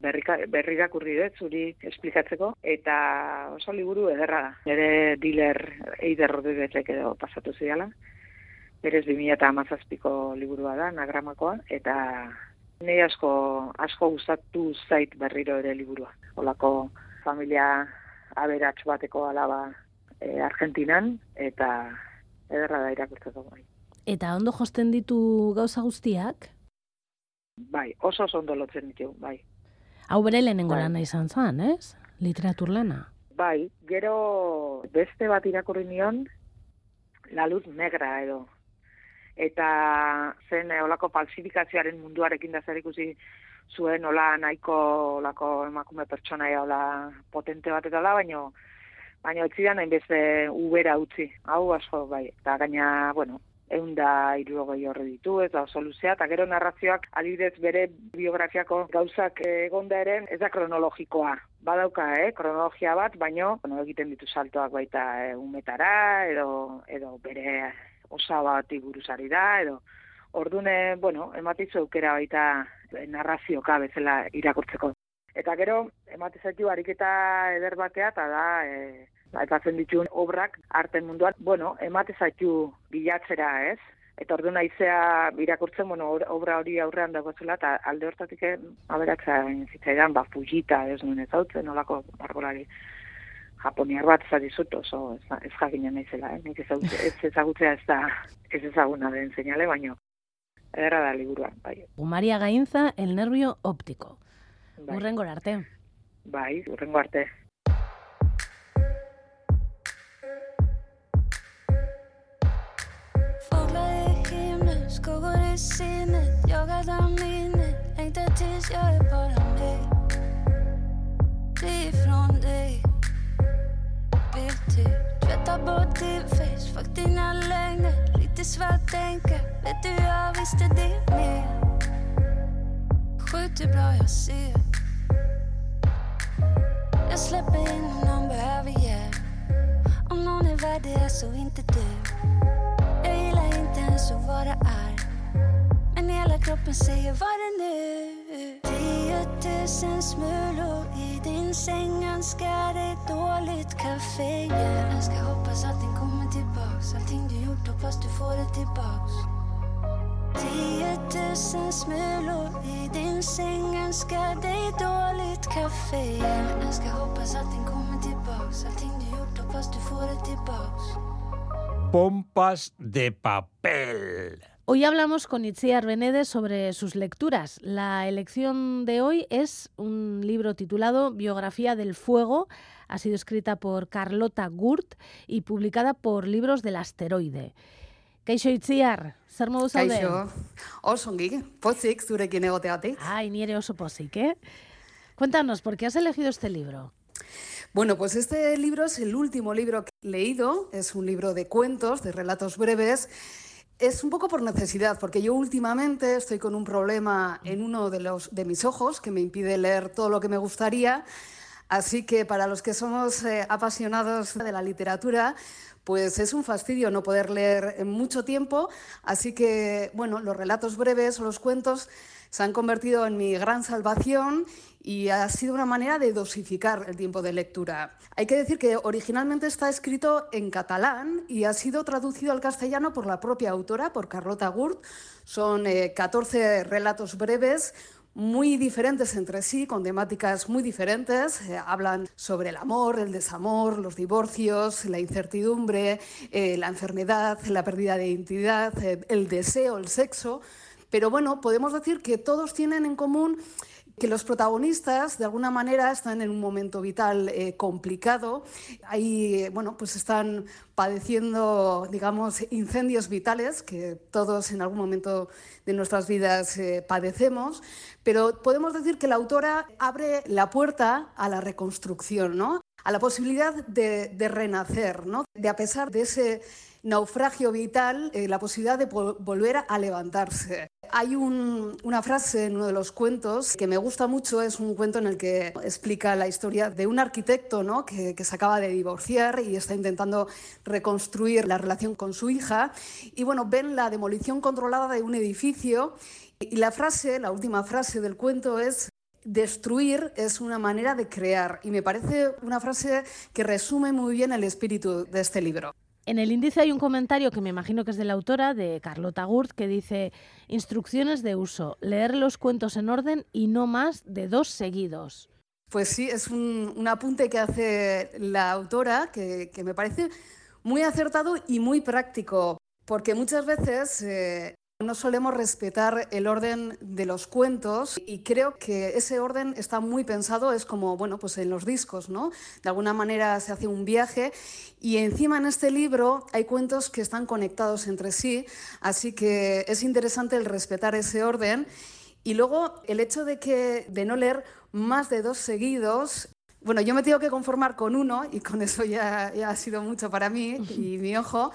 S16: berrika, berri irakurri dut, zuri esplikatzeko, eta oso liburu ederra da. Nire dealer Eider Rodriguezek edo pasatu ziala, berez 2017ko liburua da, nagramakoa, eta Nei asko, asko gustatu zait berriro ere liburua. Olako familia aberats bateko alaba e, Argentinan, eta ederra da irakurtzeko bai.
S3: Eta ondo josten ditu gauza guztiak?
S16: Bai, oso oso ondo lotzen ditu, bai.
S3: Hau bere lehenengo
S16: Bai.
S3: lana izan zen, ez? Literatur lana.
S16: Bai, gero beste bat irakurri nion, La Luz Negra edo. Eta zen eh, olako falsifikazioaren munduarekin da zer ikusi zuen ola nahiko olako emakume pertsonaia ola potente bat eta ola, baino baina etzidan hainbeste ubera utzi. Hau asko bai. Eta gaina, bueno, egun da irurogei horre ditu, ez da oso luzea, eta gero narrazioak adibidez bere biografiako gauzak egonda eren, ez da kronologikoa. Badauka, eh, kronologia bat, baino, bueno, egiten ditu saltoak baita eh, umetara, edo, edo bere osa bat buruzari da, edo ordune, bueno, ematitzu aukera baita eh, narrazioka bezala irakurtzeko. Eta gero, emate ariketa eder batea, eta da, e, aipatzen dituen obrak arten munduan, bueno, emate zaitu bilatzera, ez? Eta ordu naizea irakurtzen, bueno, obra hori aurrean dagoela, eta alde hortatik aberatza zitzaidan, ba, fujita, ez nuen ezautzen, nolako margolari japoniar bat zadizut oso ez, ez jakinen naizela, eh? nik ez ezagutzea ez da ez ezaguna den seinale, baino ederra da liburuan, bai.
S3: Maria Gainza, el nervio óptico. Bai. Urrengo arte.
S16: Bai, urrengo arte.
S15: Skuggor i sinnet, jagad av minnet. Längtar tills jag är bara mig Fri ifrån dig. Vill typ tvätta bort din face Fuck dina lögner. Lite svart tänka Vet du jag visste det med Sjukt hur bra jag ser. Jag släpper in om någon behöver hjälp. Om någon är värd det så inte du Jag gillar inte ens att vara arg kroppen säger var det nu? 10 000 smulor i din säng. Önskar dig dåligt kaffe yeah. Önskar hoppas att allting kommer tillbaks. Allting du gjort hoppas du får det tillbaks. 10 000 smulor i din säng. Önskar dig dåligt kaffe yeah. Önskar hoppas att allting kommer tillbaks. Allting du gjort hoppas du får det tillbaks.
S4: Pompas de papel.
S3: Hoy hablamos con Itziar Benedes sobre sus lecturas. La elección de hoy es un libro titulado Biografía del Fuego. Ha sido escrita por Carlota Gurt y publicada por Libros del Asteroide. Kaixo Itziar, zer modu zaude?
S17: Kaixo, oso ongi, pozik zurekin egoteatik.
S3: Ai, nire oso pozik, eh? Cuéntanos, ¿por qué has elegido este libro?
S17: Bueno, pues este libro es el último libro que he leído, es un libro de cuentos, de relatos breves, es un poco por necesidad, porque yo últimamente estoy con un problema en uno de, los, de mis ojos que me impide leer todo lo que me gustaría. Así que para los que somos eh, apasionados de la literatura, pues es un fastidio no poder leer en mucho tiempo. Así que, bueno, los relatos breves o los cuentos se han convertido en mi gran salvación y ha sido una manera de dosificar el tiempo de lectura. Hay que decir que originalmente está escrito en catalán y ha sido traducido al castellano por la propia autora, por Carlota Gurt. Son eh, 14 relatos breves muy diferentes entre sí, con temáticas muy diferentes. Eh, hablan sobre el amor, el desamor, los divorcios, la incertidumbre, eh, la enfermedad, la pérdida de identidad, eh, el deseo, el sexo. Pero bueno, podemos decir que todos tienen en común que los protagonistas de alguna manera están en un momento vital eh, complicado. Ahí, bueno, pues están padeciendo, digamos, incendios vitales que todos en algún momento de nuestras vidas eh, padecemos, pero podemos decir que la autora abre la puerta a la reconstrucción, ¿no? a la posibilidad de, de renacer, ¿no? de a pesar de ese naufragio vital, eh, la posibilidad de volver a levantarse. Hay un, una frase en uno de los cuentos que me gusta mucho, es un cuento en el que explica la historia de un arquitecto ¿no? que, que, se acaba de divorciar y está intentando reconstruir la relación con su hija. Y bueno, ven la demolición controlada de un edificio y la frase, la última frase del cuento es destruir es una manera de crear y me parece una frase que resume muy bien el espíritu de este libro.
S3: En el índice hay un comentario que me imagino que es de la autora, de Carlota Gurt, que dice instrucciones de uso, leer los cuentos en orden y no más de dos seguidos.
S17: Pues sí, es un, un apunte que hace la autora que, que, me parece muy acertado y muy práctico, porque muchas veces eh, no solemos respetar el orden de los cuentos y creo que ese orden está muy pensado, es como, bueno, pues en los discos, ¿no? De alguna manera se hace un viaje y encima en este libro hay cuentos que están conectados entre sí, así que es interesante el respetar ese orden y luego el hecho de que de no leer más de dos seguidos bueno, yo me tengo que conformar con uno y con eso ya, ya ha sido mucho para mí y mi ojo.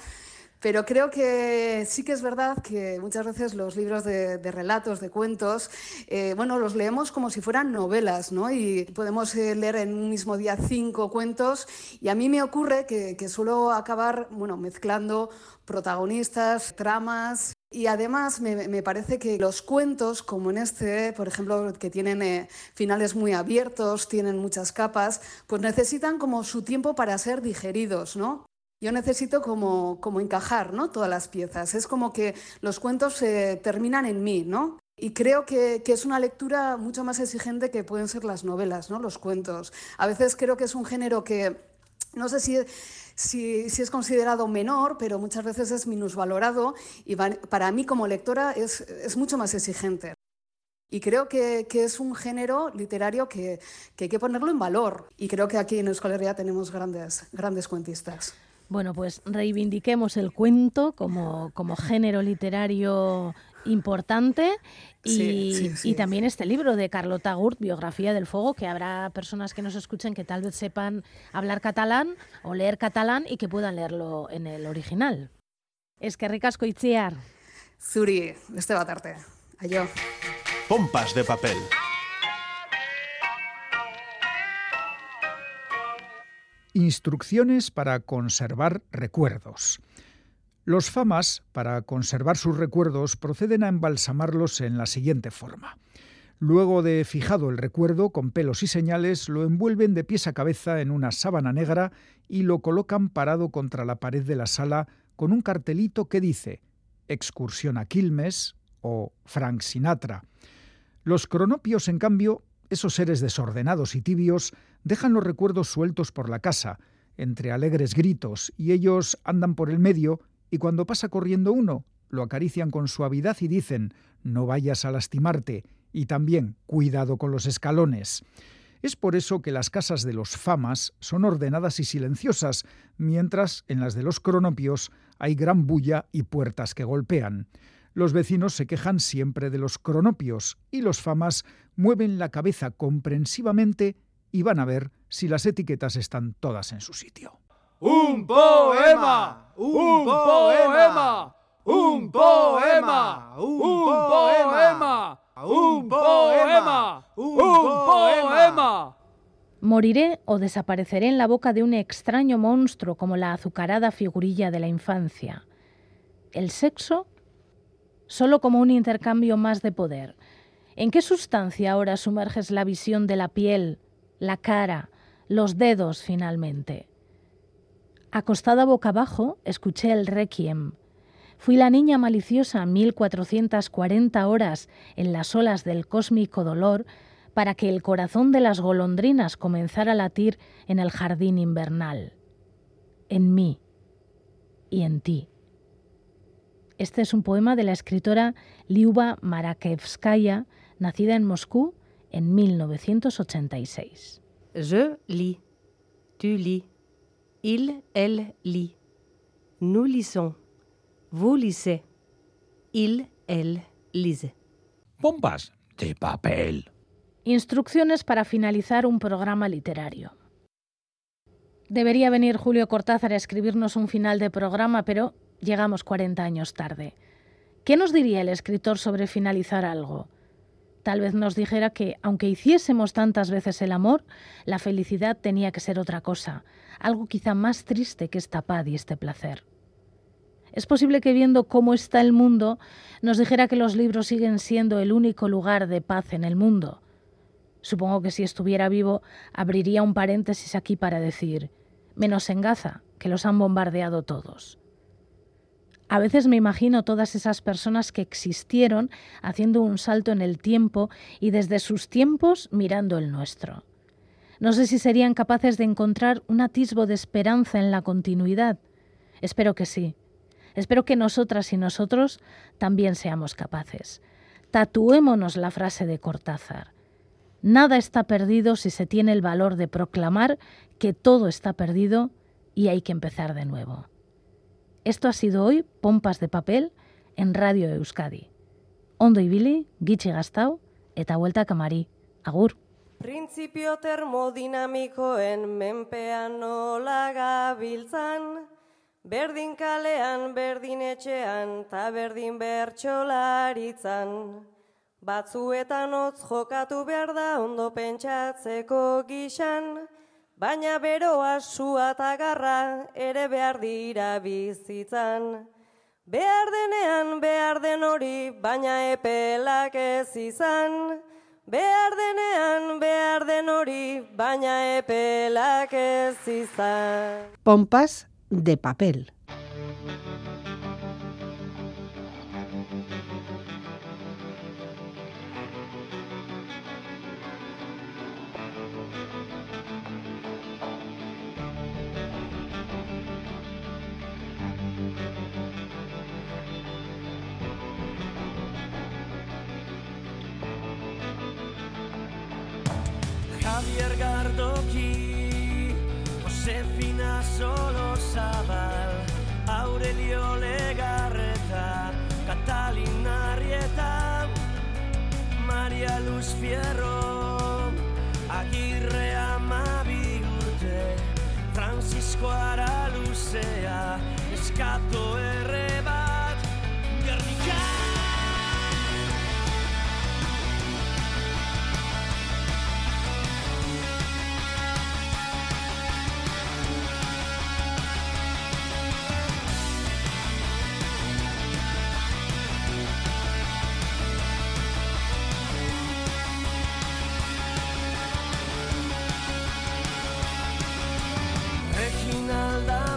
S17: Pero creo que sí que es verdad que muchas veces los libros de, relatos, de cuentos, eh, bueno, los leemos como si fueran novelas, ¿no? Y podemos eh, leer en un mismo día cinco cuentos y a mí me ocurre que, suelo acabar, bueno, mezclando protagonistas, tramas, Y además me, me, parece que los cuentos, como en este, por ejemplo, que tienen eh, finales muy abiertos, tienen muchas capas, pues necesitan como su tiempo para ser digeridos, ¿no? Yo necesito como, como encajar ¿no? todas las piezas. Es como que los cuentos eh, terminan en mí, ¿no? Y creo que, que, es una lectura mucho más exigente que pueden ser las novelas, ¿no? los cuentos. A veces creo que es un género que, no sé si si, si, es considerado menor, pero muchas veces es minusvalorado y para mí como lectora es, es mucho más exigente. Y creo que, que, es un género literario que, que, hay que ponerlo en valor. Y creo que aquí en Euskal Herria tenemos grandes, grandes cuentistas.
S3: Bueno, pues reivindiquemos el cuento como, como género literario importante y, sí, sí, sí. y, también este libro de Carlota Gurt, Biografía del Fuego, que habrá personas que nos escuchen que tal vez sepan hablar catalán o leer catalán y que puedan leerlo en el original. Es que ricasco itziar.
S17: Zuri, este batarte. Ayo.
S1: Pompas de papel.
S4: Instrucciones para conservar recuerdos. Los famas, para conservar sus recuerdos, proceden a embalsamarlos en la siguiente forma. Luego de fijado el recuerdo con pelos y señales, lo envuelven de pies a cabeza en una sábana negra y lo colocan parado contra la pared de la sala con un cartelito que dice Excursión a Quilmes o Frank Sinatra. Los cronopios, en cambio, esos seres desordenados y tibios, dejan los recuerdos sueltos por la casa, entre alegres gritos, y ellos andan por el medio y cuando pasa corriendo uno, lo acarician con suavidad y dicen no vayas a lastimarte y también cuidado con los escalones. Es por eso que las casas de los famas son ordenadas y silenciosas, mientras en las de los cronopios hay gran bulla y puertas que golpean. Los vecinos se quejan siempre de los cronopios y los famas mueven la cabeza comprensivamente y van a ver si las etiquetas están todas en su sitio.
S18: Un poema, un poema, un poema, un poema, un poema, un poema.
S3: Moriré o desapareceré en la boca de un extraño monstruo como la azucarada figurilla de la infancia. El sexo solo como un intercambio más de poder. ¿En qué sustancia ahora sumerges la visión de la piel, la cara, los dedos finalmente? Acostada boca abajo, escuché el requiem. Fui la niña maliciosa 1440 horas en las olas del cósmico dolor para que el corazón de las golondrinas comenzara a latir en el jardín invernal. En mí y en ti. Este es un poema de la escritora Liuba Marakevskaya, nacida en Moscú en 1986.
S19: Je lis, tu lis, il, elle lit, nous lisons, vous lisez, il, elle lise.
S4: Pompas de papel.
S3: Instrucciones para finalizar un programa literario. Debería venir Julio Cortázar a escribirnos un final de programa, pero llegamos 40 años tarde. ¿Qué nos diría el escritor sobre finalizar algo? Tal vez nos dijera que, aunque hiciésemos tantas veces el amor, la felicidad tenía que ser otra cosa, algo quizá más triste que esta paz y este placer. Es posible que viendo cómo está el mundo, nos dijera que los libros siguen siendo el único lugar de paz en el mundo. Supongo que si estuviera vivo, abriría un paréntesis aquí para decir, menos en Gaza, que los han bombardeado todos. A veces me imagino todas esas personas que existieron haciendo un salto en el tiempo y desde sus tiempos mirando el nuestro. No sé si serían capaces de encontrar un atisbo de esperanza en la continuidad. Espero que sí. Espero que nosotras y nosotros también seamos capaces. Tatuémonos la frase de Cortázar. Nada está perdido si se tiene el valor de proclamar que todo está perdido y hay que empezar de nuevo. Esto ha sido hoy Pompas de Papel en Radio Euskadi. Ondo ibili, gitxi gaztau, eta vuelta kamari. Agur.
S20: Printzipio termodinamikoen menpean nola gabiltzan, berdin kalean, berdin etxean, ta berdin bertxolaritzan. Batzuetan hotz jokatu behar da ondo pentsatzeko gixan, baina beroa sua eta garra ere behar dira bizitzan. Behar denean behar den hori, baina epelak ez izan. Behar denean behar den hori, baina epelak ez izan.
S7: Pompas de papel.
S21: Javier Gardoki, Josefina Solo Zabal, Aurelio Legarreta, Catalina Arrieta, Maria Luz Fierro, Agirre Amabi urte, Francisco Araluzea, Eskato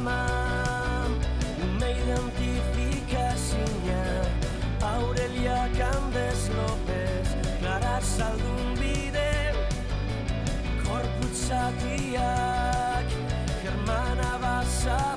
S21: Dama, una identifikazina, Aurelia Candes López, Clara Saldun bide, Korputzatiak, Germana Basabe